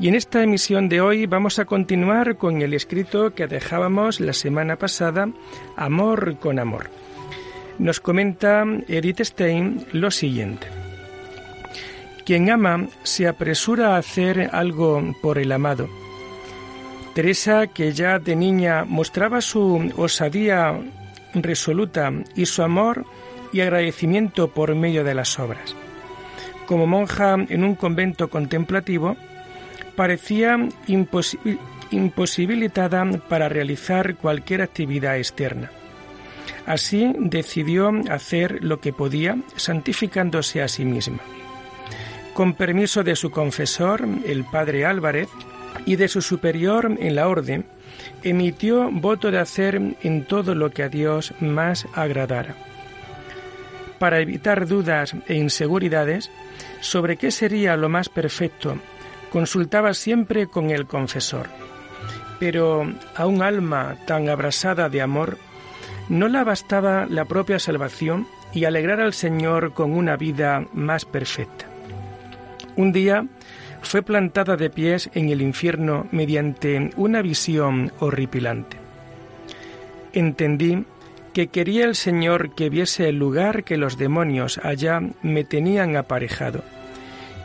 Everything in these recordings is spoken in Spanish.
Y en esta emisión de hoy vamos a continuar con el escrito que dejábamos la semana pasada, Amor con Amor. Nos comenta Edith Stein lo siguiente. Quien ama se apresura a hacer algo por el amado. Teresa, que ya de niña mostraba su osadía resoluta y su amor y agradecimiento por medio de las obras. Como monja en un convento contemplativo, parecía imposibilitada para realizar cualquier actividad externa. Así decidió hacer lo que podía, santificándose a sí misma. Con permiso de su confesor, el padre Álvarez, y de su superior en la orden, emitió voto de hacer en todo lo que a Dios más agradara. Para evitar dudas e inseguridades sobre qué sería lo más perfecto consultaba siempre con el confesor. Pero a un alma tan abrasada de amor no la bastaba la propia salvación y alegrar al Señor con una vida más perfecta. Un día fue plantada de pies en el infierno mediante una visión horripilante. Entendí que quería el Señor que viese el lugar que los demonios allá me tenían aparejado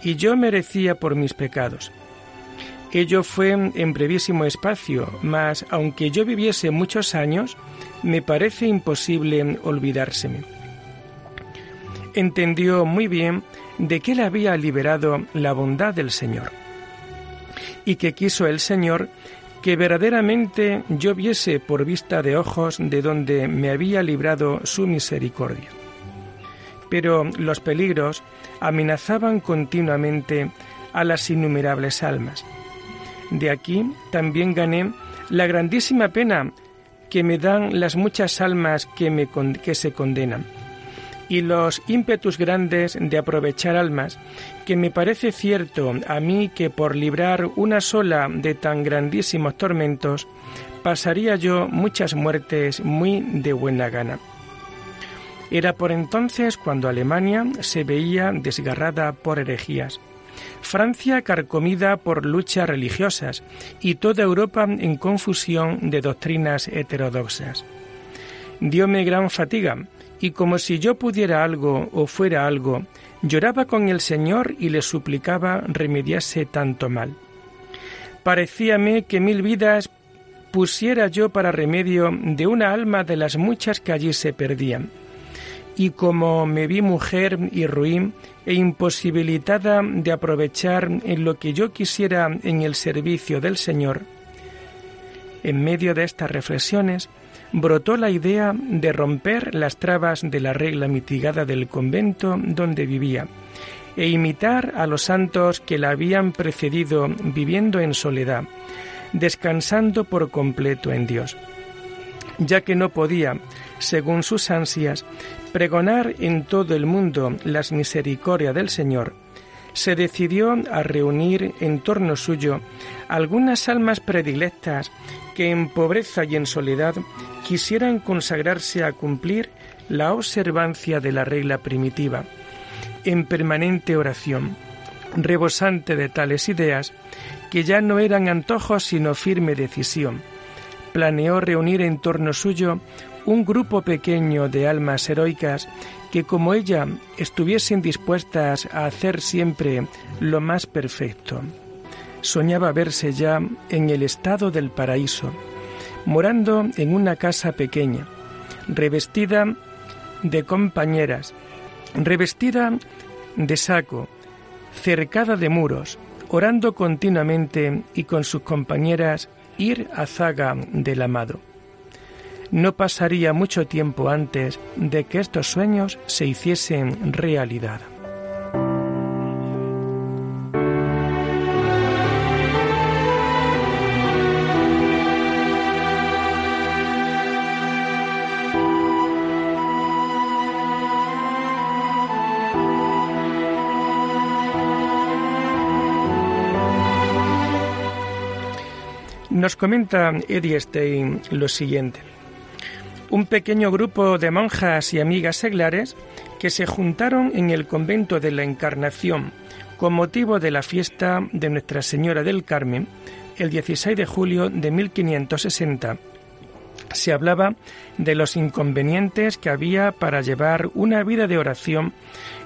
y yo merecía por mis pecados. Ello fue en brevísimo espacio, mas aunque yo viviese muchos años, me parece imposible olvidárseme. Entendió muy bien de que le había liberado la bondad del Señor y que quiso el Señor que verdaderamente yo viese por vista de ojos de donde me había librado su misericordia. Pero los peligros amenazaban continuamente a las innumerables almas. De aquí también gané la grandísima pena que me dan las muchas almas que, me, que se condenan y los ímpetus grandes de aprovechar almas, que me parece cierto a mí que por librar una sola de tan grandísimos tormentos, pasaría yo muchas muertes muy de buena gana. Era por entonces cuando Alemania se veía desgarrada por herejías, Francia carcomida por luchas religiosas y toda Europa en confusión de doctrinas heterodoxas. Dióme gran fatiga, y como si yo pudiera algo o fuera algo, lloraba con el Señor y le suplicaba remediase tanto mal. Parecíame que mil vidas pusiera yo para remedio de una alma de las muchas que allí se perdían y como me vi mujer y ruin e imposibilitada de aprovechar en lo que yo quisiera en el servicio del Señor, en medio de estas reflexiones brotó la idea de romper las trabas de la regla mitigada del convento donde vivía e imitar a los santos que la habían precedido viviendo en soledad, descansando por completo en Dios. Ya que no podía, según sus ansias, pregonar en todo el mundo las misericordias del Señor, se decidió a reunir en torno suyo algunas almas predilectas que en pobreza y en soledad quisieran consagrarse a cumplir la observancia de la regla primitiva, en permanente oración, rebosante de tales ideas que ya no eran antojos sino firme decisión. Planeó reunir en torno suyo un grupo pequeño de almas heroicas que como ella estuviesen dispuestas a hacer siempre lo más perfecto. Soñaba verse ya en el estado del paraíso, morando en una casa pequeña, revestida de compañeras, revestida de saco, cercada de muros, orando continuamente y con sus compañeras ir a zaga del amado no pasaría mucho tiempo antes de que estos sueños se hiciesen realidad. Nos comenta Eddie Stein lo siguiente. Un pequeño grupo de monjas y amigas seglares que se juntaron en el convento de la Encarnación con motivo de la fiesta de Nuestra Señora del Carmen el 16 de julio de 1560 se hablaba de los inconvenientes que había para llevar una vida de oración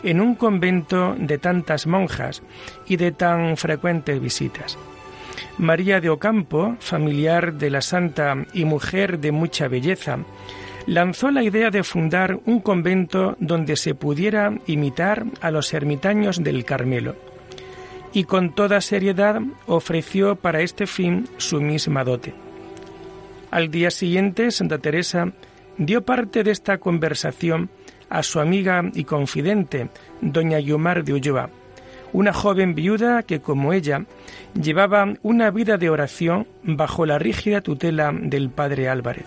en un convento de tantas monjas y de tan frecuentes visitas. María de Ocampo, familiar de la santa y mujer de mucha belleza, lanzó la idea de fundar un convento donde se pudiera imitar a los ermitaños del Carmelo, y con toda seriedad ofreció para este fin su misma dote. Al día siguiente, Santa Teresa dio parte de esta conversación a su amiga y confidente, doña Guiomar de Ulloa, una joven viuda que, como ella, llevaba una vida de oración bajo la rígida tutela del padre Álvarez.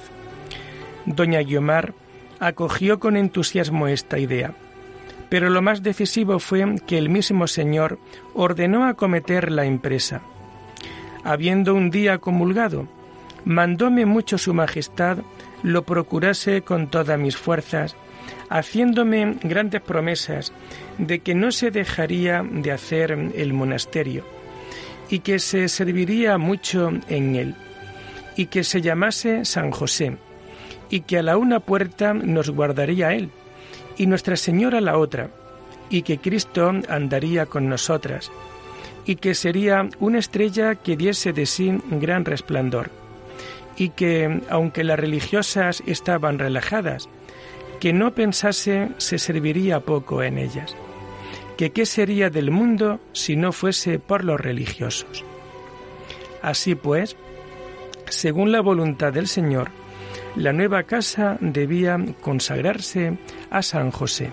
Doña Guiomar acogió con entusiasmo esta idea, pero lo más decisivo fue que el mismo Señor ordenó acometer la empresa. Habiendo un día comulgado, mandóme mucho su majestad lo procurase con todas mis fuerzas, haciéndome grandes promesas de que no se dejaría de hacer el monasterio, y que se serviría mucho en él, y que se llamase San José, y que a la una puerta nos guardaría él, y Nuestra Señora la otra, y que Cristo andaría con nosotras, y que sería una estrella que diese de sí gran resplandor y que, aunque las religiosas estaban relajadas, que no pensase se serviría poco en ellas, que qué sería del mundo si no fuese por los religiosos. Así pues, según la voluntad del Señor, la nueva casa debía consagrarse a San José.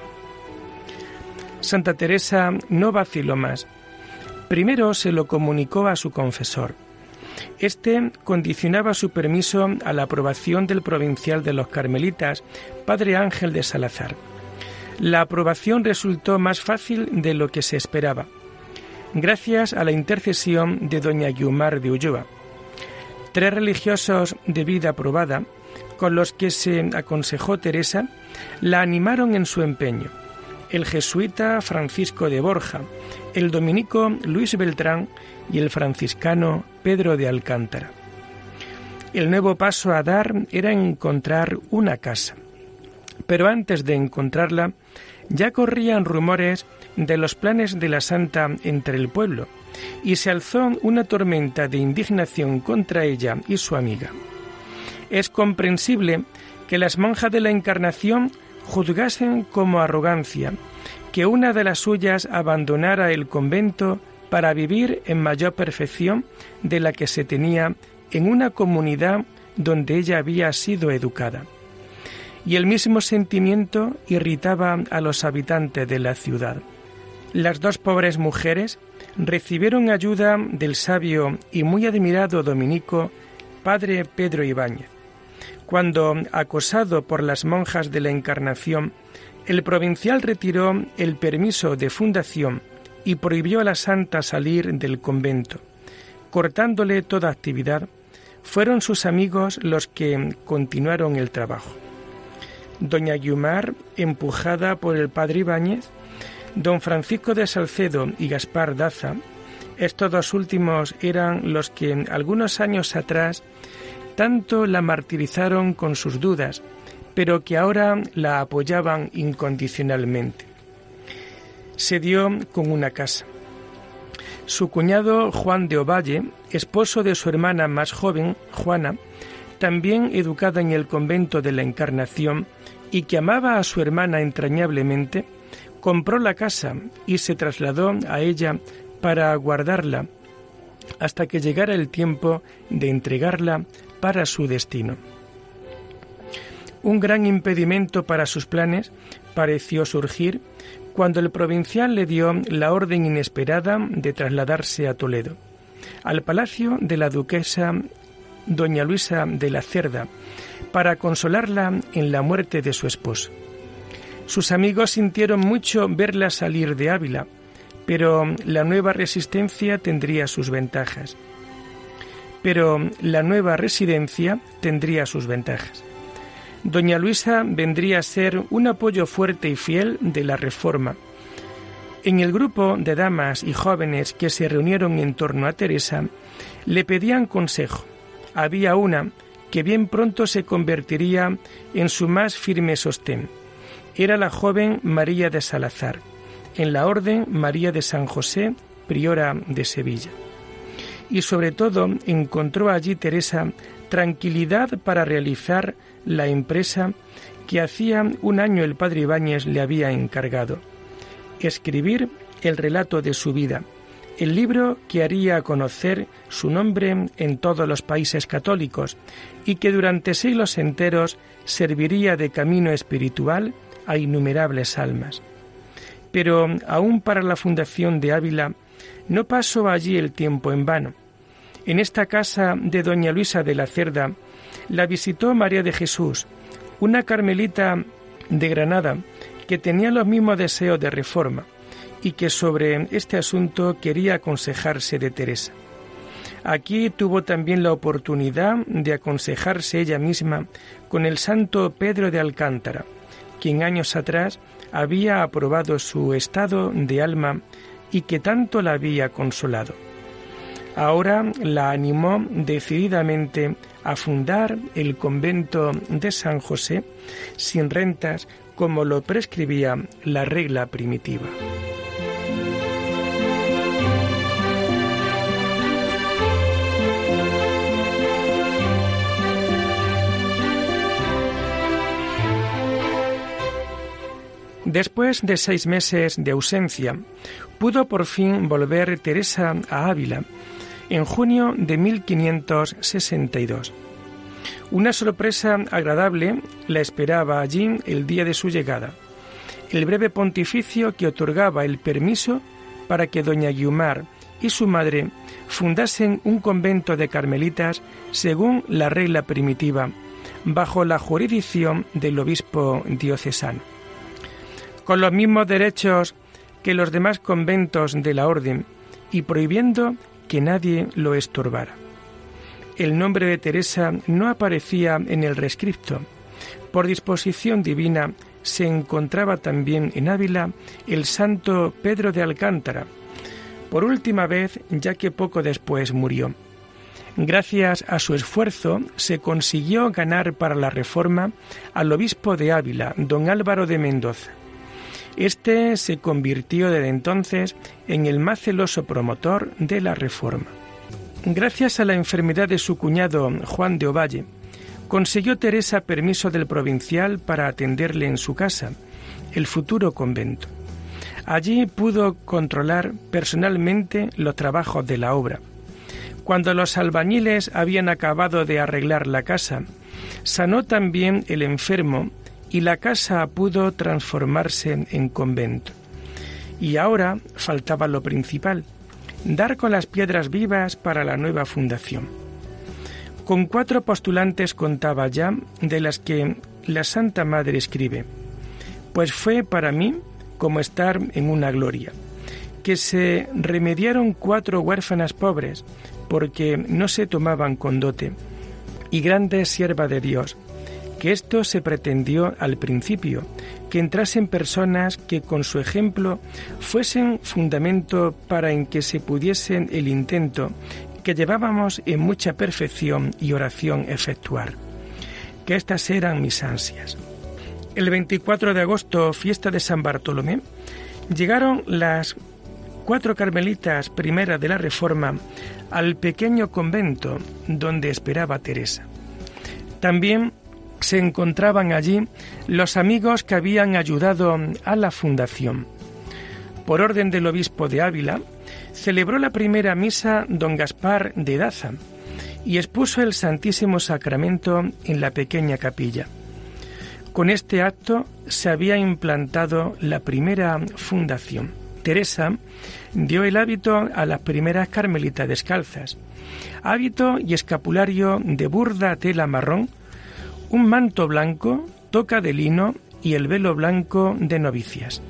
Santa Teresa no vaciló más. Primero se lo comunicó a su confesor, este condicionaba su permiso a la aprobación del provincial de los Carmelitas, Padre Ángel de Salazar. La aprobación resultó más fácil de lo que se esperaba, gracias a la intercesión de doña Guiomar de Ulloa. Tres religiosos de vida aprobada, con los que se aconsejó Teresa, la animaron en su empeño. El jesuita Francisco de Borja, el dominico Luis Beltrán y el franciscano Pedro de Alcántara. El nuevo paso a dar era encontrar una casa. Pero antes de encontrarla, ya corrían rumores de los planes de la santa entre el pueblo, y se alzó una tormenta de indignación contra ella y su amiga. Es comprensible que las monjas de la Encarnación juzgasen como arrogancia que una de las suyas abandonara el convento para vivir en mayor perfección de la que se tenía en una comunidad donde ella había sido educada. Y el mismo sentimiento irritaba a los habitantes de la ciudad. Las dos pobres mujeres recibieron ayuda del sabio y muy admirado dominico padre Pedro Ibáñez. Cuando, acosado por las monjas de la Encarnación, el provincial retiró el permiso de fundación y prohibió a la santa salir del convento. Cortándole toda actividad, fueron sus amigos los que continuaron el trabajo. Doña Guiomar, empujada por el padre Ibáñez, don Francisco de Salcedo y Gaspar Daza, estos dos últimos eran los que algunos años atrás tanto la martirizaron con sus dudas, pero que ahora la apoyaban incondicionalmente se dio con una casa. Su cuñado Juan de Ovalle, esposo de su hermana más joven, Juana, también educada en el convento de la Encarnación y que amaba a su hermana entrañablemente, compró la casa y se trasladó a ella para guardarla hasta que llegara el tiempo de entregarla para su destino. Un gran impedimento para sus planes pareció surgir cuando el provincial le dio la orden inesperada de trasladarse a Toledo, al palacio de la duquesa doña Luisa de la Cerda, para consolarla en la muerte de su esposo. Sus amigos sintieron mucho verla salir de Ávila, pero la nueva resistencia tendría sus ventajas. pero la nueva residencia tendría sus ventajas. Doña Luisa vendría a ser un apoyo fuerte y fiel de la Reforma. En el grupo de damas y jóvenes que se reunieron en torno a Teresa, le pedían consejo. Había una que bien pronto se convertiría en su más firme sostén. Era la joven María de Salazar, en la Orden María de San José, priora de Sevilla y sobre todo encontró allí Teresa tranquilidad para realizar la empresa que hacía un año el padre Ibáñez le había encargado, escribir el relato de su vida, el libro que haría conocer su nombre en todos los países católicos y que durante siglos enteros serviría de camino espiritual a innumerables almas. Pero aún para la fundación de Ávila no pasó allí el tiempo en vano. En esta casa de doña Luisa de la Cerda la visitó María de Jesús, una carmelita de Granada que tenía los mismos deseos de reforma y que sobre este asunto quería aconsejarse de Teresa. Aquí tuvo también la oportunidad de aconsejarse ella misma con el santo Pedro de Alcántara, quien años atrás había aprobado su estado de alma y que tanto la había consolado. Ahora la animó decididamente a fundar el convento de San José sin rentas como lo prescribía la regla primitiva. Después de seis meses de ausencia, pudo por fin volver Teresa a Ávila en junio de 1562. Una sorpresa agradable la esperaba allí el día de su llegada. El breve pontificio que otorgaba el permiso para que doña Guiumar y su madre fundasen un convento de carmelitas según la regla primitiva, bajo la jurisdicción del obispo diocesano. Con los mismos derechos que los demás conventos de la orden y prohibiendo que nadie lo estorbara. El nombre de Teresa no aparecía en el rescripto. Por disposición divina se encontraba también en Ávila el santo Pedro de Alcántara, por última vez ya que poco después murió. Gracias a su esfuerzo se consiguió ganar para la reforma al obispo de Ávila, don Álvaro de Mendoza. Este se convirtió desde entonces en el más celoso promotor de la reforma. Gracias a la enfermedad de su cuñado Juan de Ovalle, consiguió Teresa permiso del provincial para atenderle en su casa, el futuro convento. Allí pudo controlar personalmente los trabajos de la obra. Cuando los albañiles habían acabado de arreglar la casa, sanó también el enfermo y la casa pudo transformarse en convento. Y ahora faltaba lo principal, dar con las piedras vivas para la nueva fundación. Con cuatro postulantes contaba ya, de las que la Santa Madre escribe, pues fue para mí como estar en una gloria, que se remediaron cuatro huérfanas pobres, porque no se tomaban con dote, y grande sierva de Dios, que esto se pretendió al principio, que entrasen personas que con su ejemplo fuesen fundamento para en que se pudiesen el intento que llevábamos en mucha perfección y oración efectuar. Que estas eran mis ansias. El 24 de agosto, fiesta de San Bartolomé, llegaron las cuatro carmelitas primeras de la Reforma al pequeño convento donde esperaba Teresa. También se encontraban allí los amigos que habían ayudado a la fundación. Por orden del obispo de Ávila, celebró la primera misa don Gaspar de Daza y expuso el Santísimo Sacramento en la pequeña capilla. Con este acto se había implantado la primera fundación. Teresa dio el hábito a las primeras carmelitas descalzas, hábito y escapulario de burda tela marrón un manto blanco, toca de lino y el velo blanco de novicias.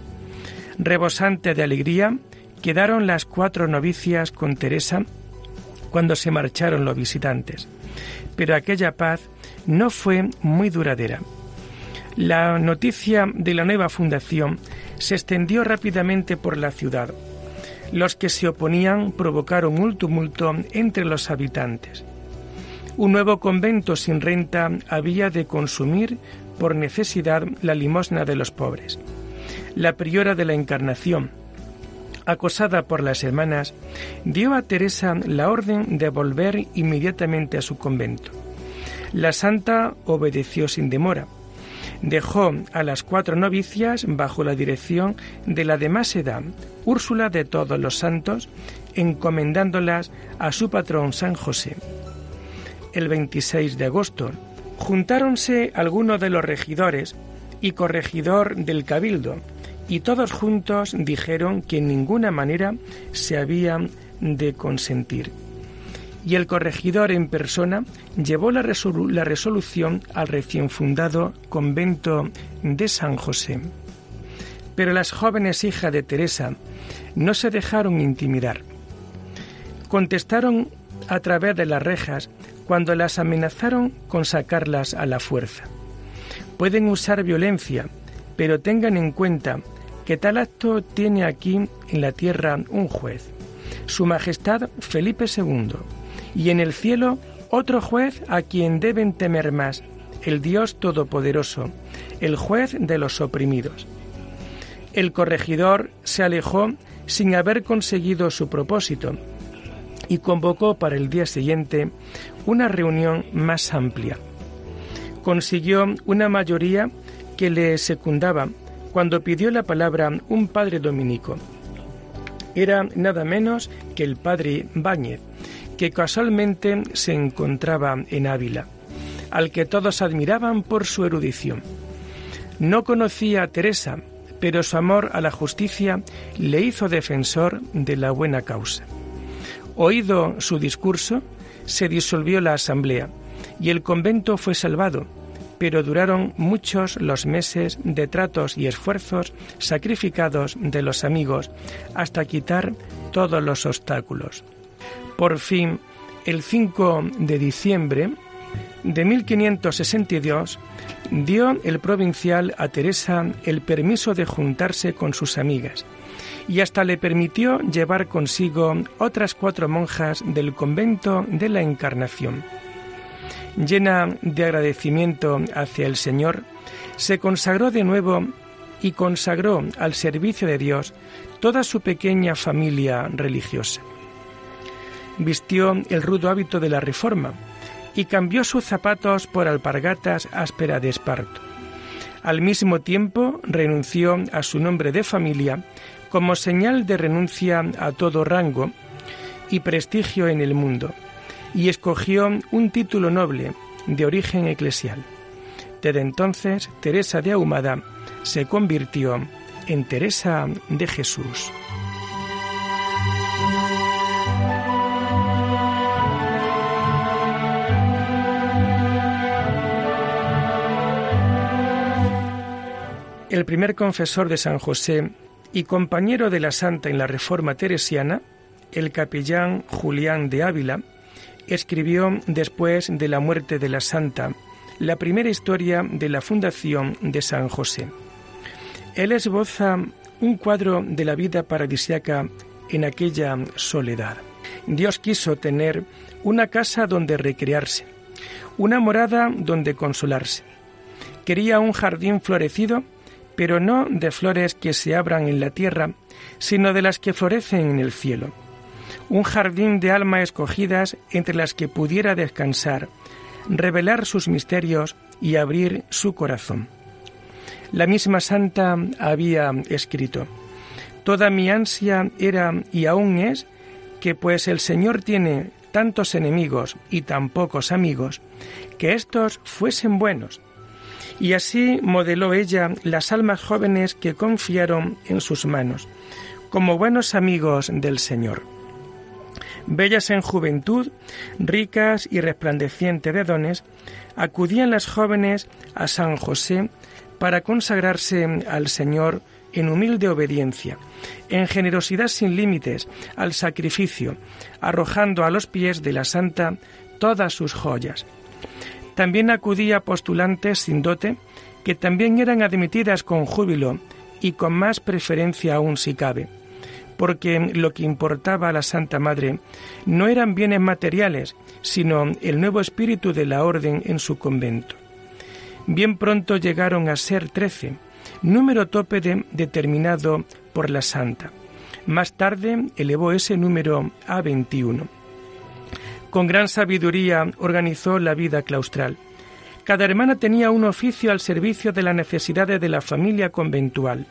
Rebosante de alegría, quedaron las cuatro novicias con Teresa cuando se marcharon los visitantes. Pero aquella paz no fue muy duradera. La noticia de la nueva fundación se extendió rápidamente por la ciudad. Los que se oponían provocaron un tumulto entre los habitantes. Un nuevo convento sin renta había de consumir por necesidad la limosna de los pobres. La priora de la Encarnación, acosada por las hermanas, dio a Teresa la orden de volver inmediatamente a su convento. La santa obedeció sin demora. Dejó a las cuatro novicias bajo la dirección de la de más edad, Úrsula de todos los santos, encomendándolas a su patrón San José. El 26 de agosto juntáronse algunos de los regidores y corregidor del cabildo, y todos juntos dijeron que en ninguna manera se habían de consentir. Y el corregidor en persona llevó la, la resolución al recién fundado convento de San José. Pero las jóvenes hijas de Teresa no se dejaron intimidar. Contestaron a través de las rejas cuando las amenazaron con sacarlas a la fuerza. Pueden usar violencia, pero tengan en cuenta que tal acto tiene aquí en la tierra un juez, Su Majestad Felipe II, y en el cielo otro juez a quien deben temer más, el Dios Todopoderoso, el juez de los oprimidos. El corregidor se alejó sin haber conseguido su propósito y convocó para el día siguiente una reunión más amplia. Consiguió una mayoría que le secundaba cuando pidió la palabra un padre dominico. Era nada menos que el padre Báñez, que casualmente se encontraba en Ávila, al que todos admiraban por su erudición. No conocía a Teresa, pero su amor a la justicia le hizo defensor de la buena causa. Oído su discurso, se disolvió la asamblea y el convento fue salvado, pero duraron muchos los meses de tratos y esfuerzos sacrificados de los amigos hasta quitar todos los obstáculos. Por fin, el 5 de diciembre de 1562, dio el provincial a Teresa el permiso de juntarse con sus amigas y hasta le permitió llevar consigo otras cuatro monjas del convento de la Encarnación llena de agradecimiento hacia el Señor, se consagró de nuevo y consagró al servicio de Dios toda su pequeña familia religiosa. Vistió el rudo hábito de la Reforma y cambió sus zapatos por alpargatas áspera de esparto. Al mismo tiempo renunció a su nombre de familia como señal de renuncia a todo rango y prestigio en el mundo y escogió un título noble de origen eclesial. Desde entonces, Teresa de Ahumada se convirtió en Teresa de Jesús. El primer confesor de San José y compañero de la Santa en la Reforma Teresiana, el capellán Julián de Ávila, escribió después de la muerte de la santa la primera historia de la fundación de San José. Él esboza un cuadro de la vida paradisiaca en aquella soledad. Dios quiso tener una casa donde recrearse, una morada donde consolarse. Quería un jardín florecido, pero no de flores que se abran en la tierra, sino de las que florecen en el cielo un jardín de alma escogidas entre las que pudiera descansar, revelar sus misterios y abrir su corazón. La misma santa había escrito, Toda mi ansia era y aún es que pues el Señor tiene tantos enemigos y tan pocos amigos, que éstos fuesen buenos. Y así modeló ella las almas jóvenes que confiaron en sus manos, como buenos amigos del Señor bellas en juventud, ricas y resplandecientes de dones, acudían las jóvenes a San José para consagrarse al Señor en humilde obediencia, en generosidad sin límites, al sacrificio, arrojando a los pies de la santa todas sus joyas. También acudía postulantes sin dote, que también eran admitidas con júbilo y con más preferencia aún si cabe, porque lo que importaba a la Santa Madre no eran bienes materiales, sino el nuevo espíritu de la orden en su convento. Bien pronto llegaron a ser trece, número tope determinado por la Santa. Más tarde elevó ese número a 21. Con gran sabiduría organizó la vida claustral. Cada hermana tenía un oficio al servicio de las necesidades de la familia conventual.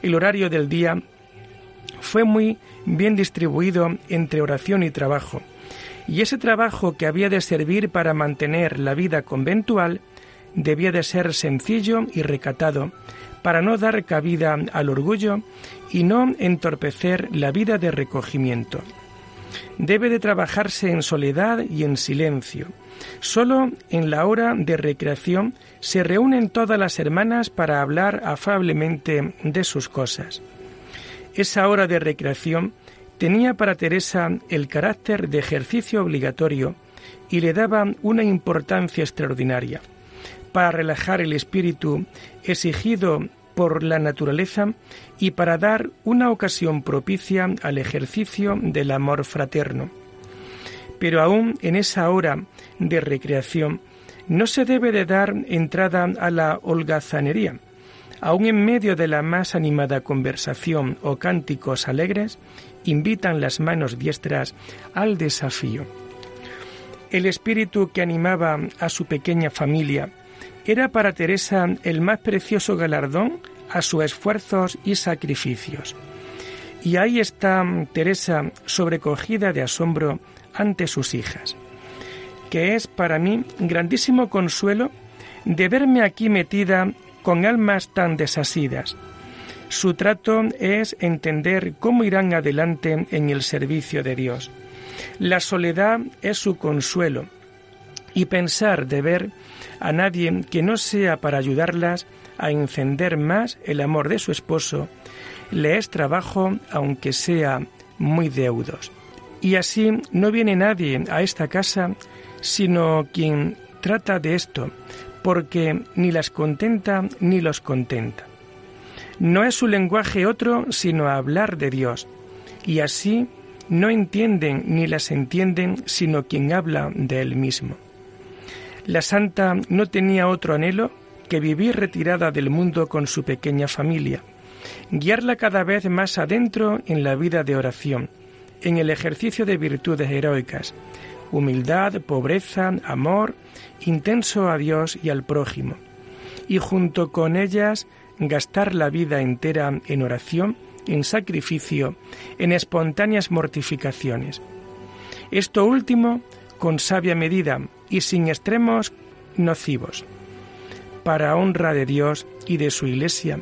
El horario del día fue muy bien distribuido entre oración y trabajo, y ese trabajo que había de servir para mantener la vida conventual debía de ser sencillo y recatado, para no dar cabida al orgullo y no entorpecer la vida de recogimiento. Debe de trabajarse en soledad y en silencio. Solo en la hora de recreación se reúnen todas las hermanas para hablar afablemente de sus cosas. Esa hora de recreación tenía para Teresa el carácter de ejercicio obligatorio y le daba una importancia extraordinaria para relajar el espíritu exigido por la naturaleza y para dar una ocasión propicia al ejercicio del amor fraterno. Pero aún en esa hora de recreación no se debe de dar entrada a la holgazanería. Aún en medio de la más animada conversación o cánticos alegres, invitan las manos diestras al desafío. El espíritu que animaba a su pequeña familia era para Teresa el más precioso galardón a sus esfuerzos y sacrificios. Y ahí está Teresa sobrecogida de asombro ante sus hijas, que es para mí grandísimo consuelo de verme aquí metida con almas tan desasidas. Su trato es entender cómo irán adelante en el servicio de Dios. La soledad es su consuelo y pensar de ver a nadie que no sea para ayudarlas a encender más el amor de su esposo, le es trabajo aunque sea muy deudos. Y así no viene nadie a esta casa sino quien trata de esto, porque ni las contenta ni los contenta. No es su lenguaje otro sino hablar de Dios, y así no entienden ni las entienden sino quien habla de Él mismo. La santa no tenía otro anhelo que vivir retirada del mundo con su pequeña familia, guiarla cada vez más adentro en la vida de oración, en el ejercicio de virtudes heroicas, humildad, pobreza, amor, intenso a Dios y al prójimo, y junto con ellas gastar la vida entera en oración, en sacrificio, en espontáneas mortificaciones. Esto último con sabia medida, y sin extremos nocivos, para honra de Dios y de su Iglesia,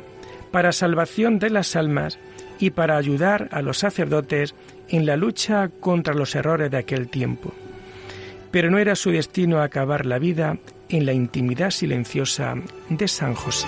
para salvación de las almas y para ayudar a los sacerdotes en la lucha contra los errores de aquel tiempo. Pero no era su destino acabar la vida en la intimidad silenciosa de San José.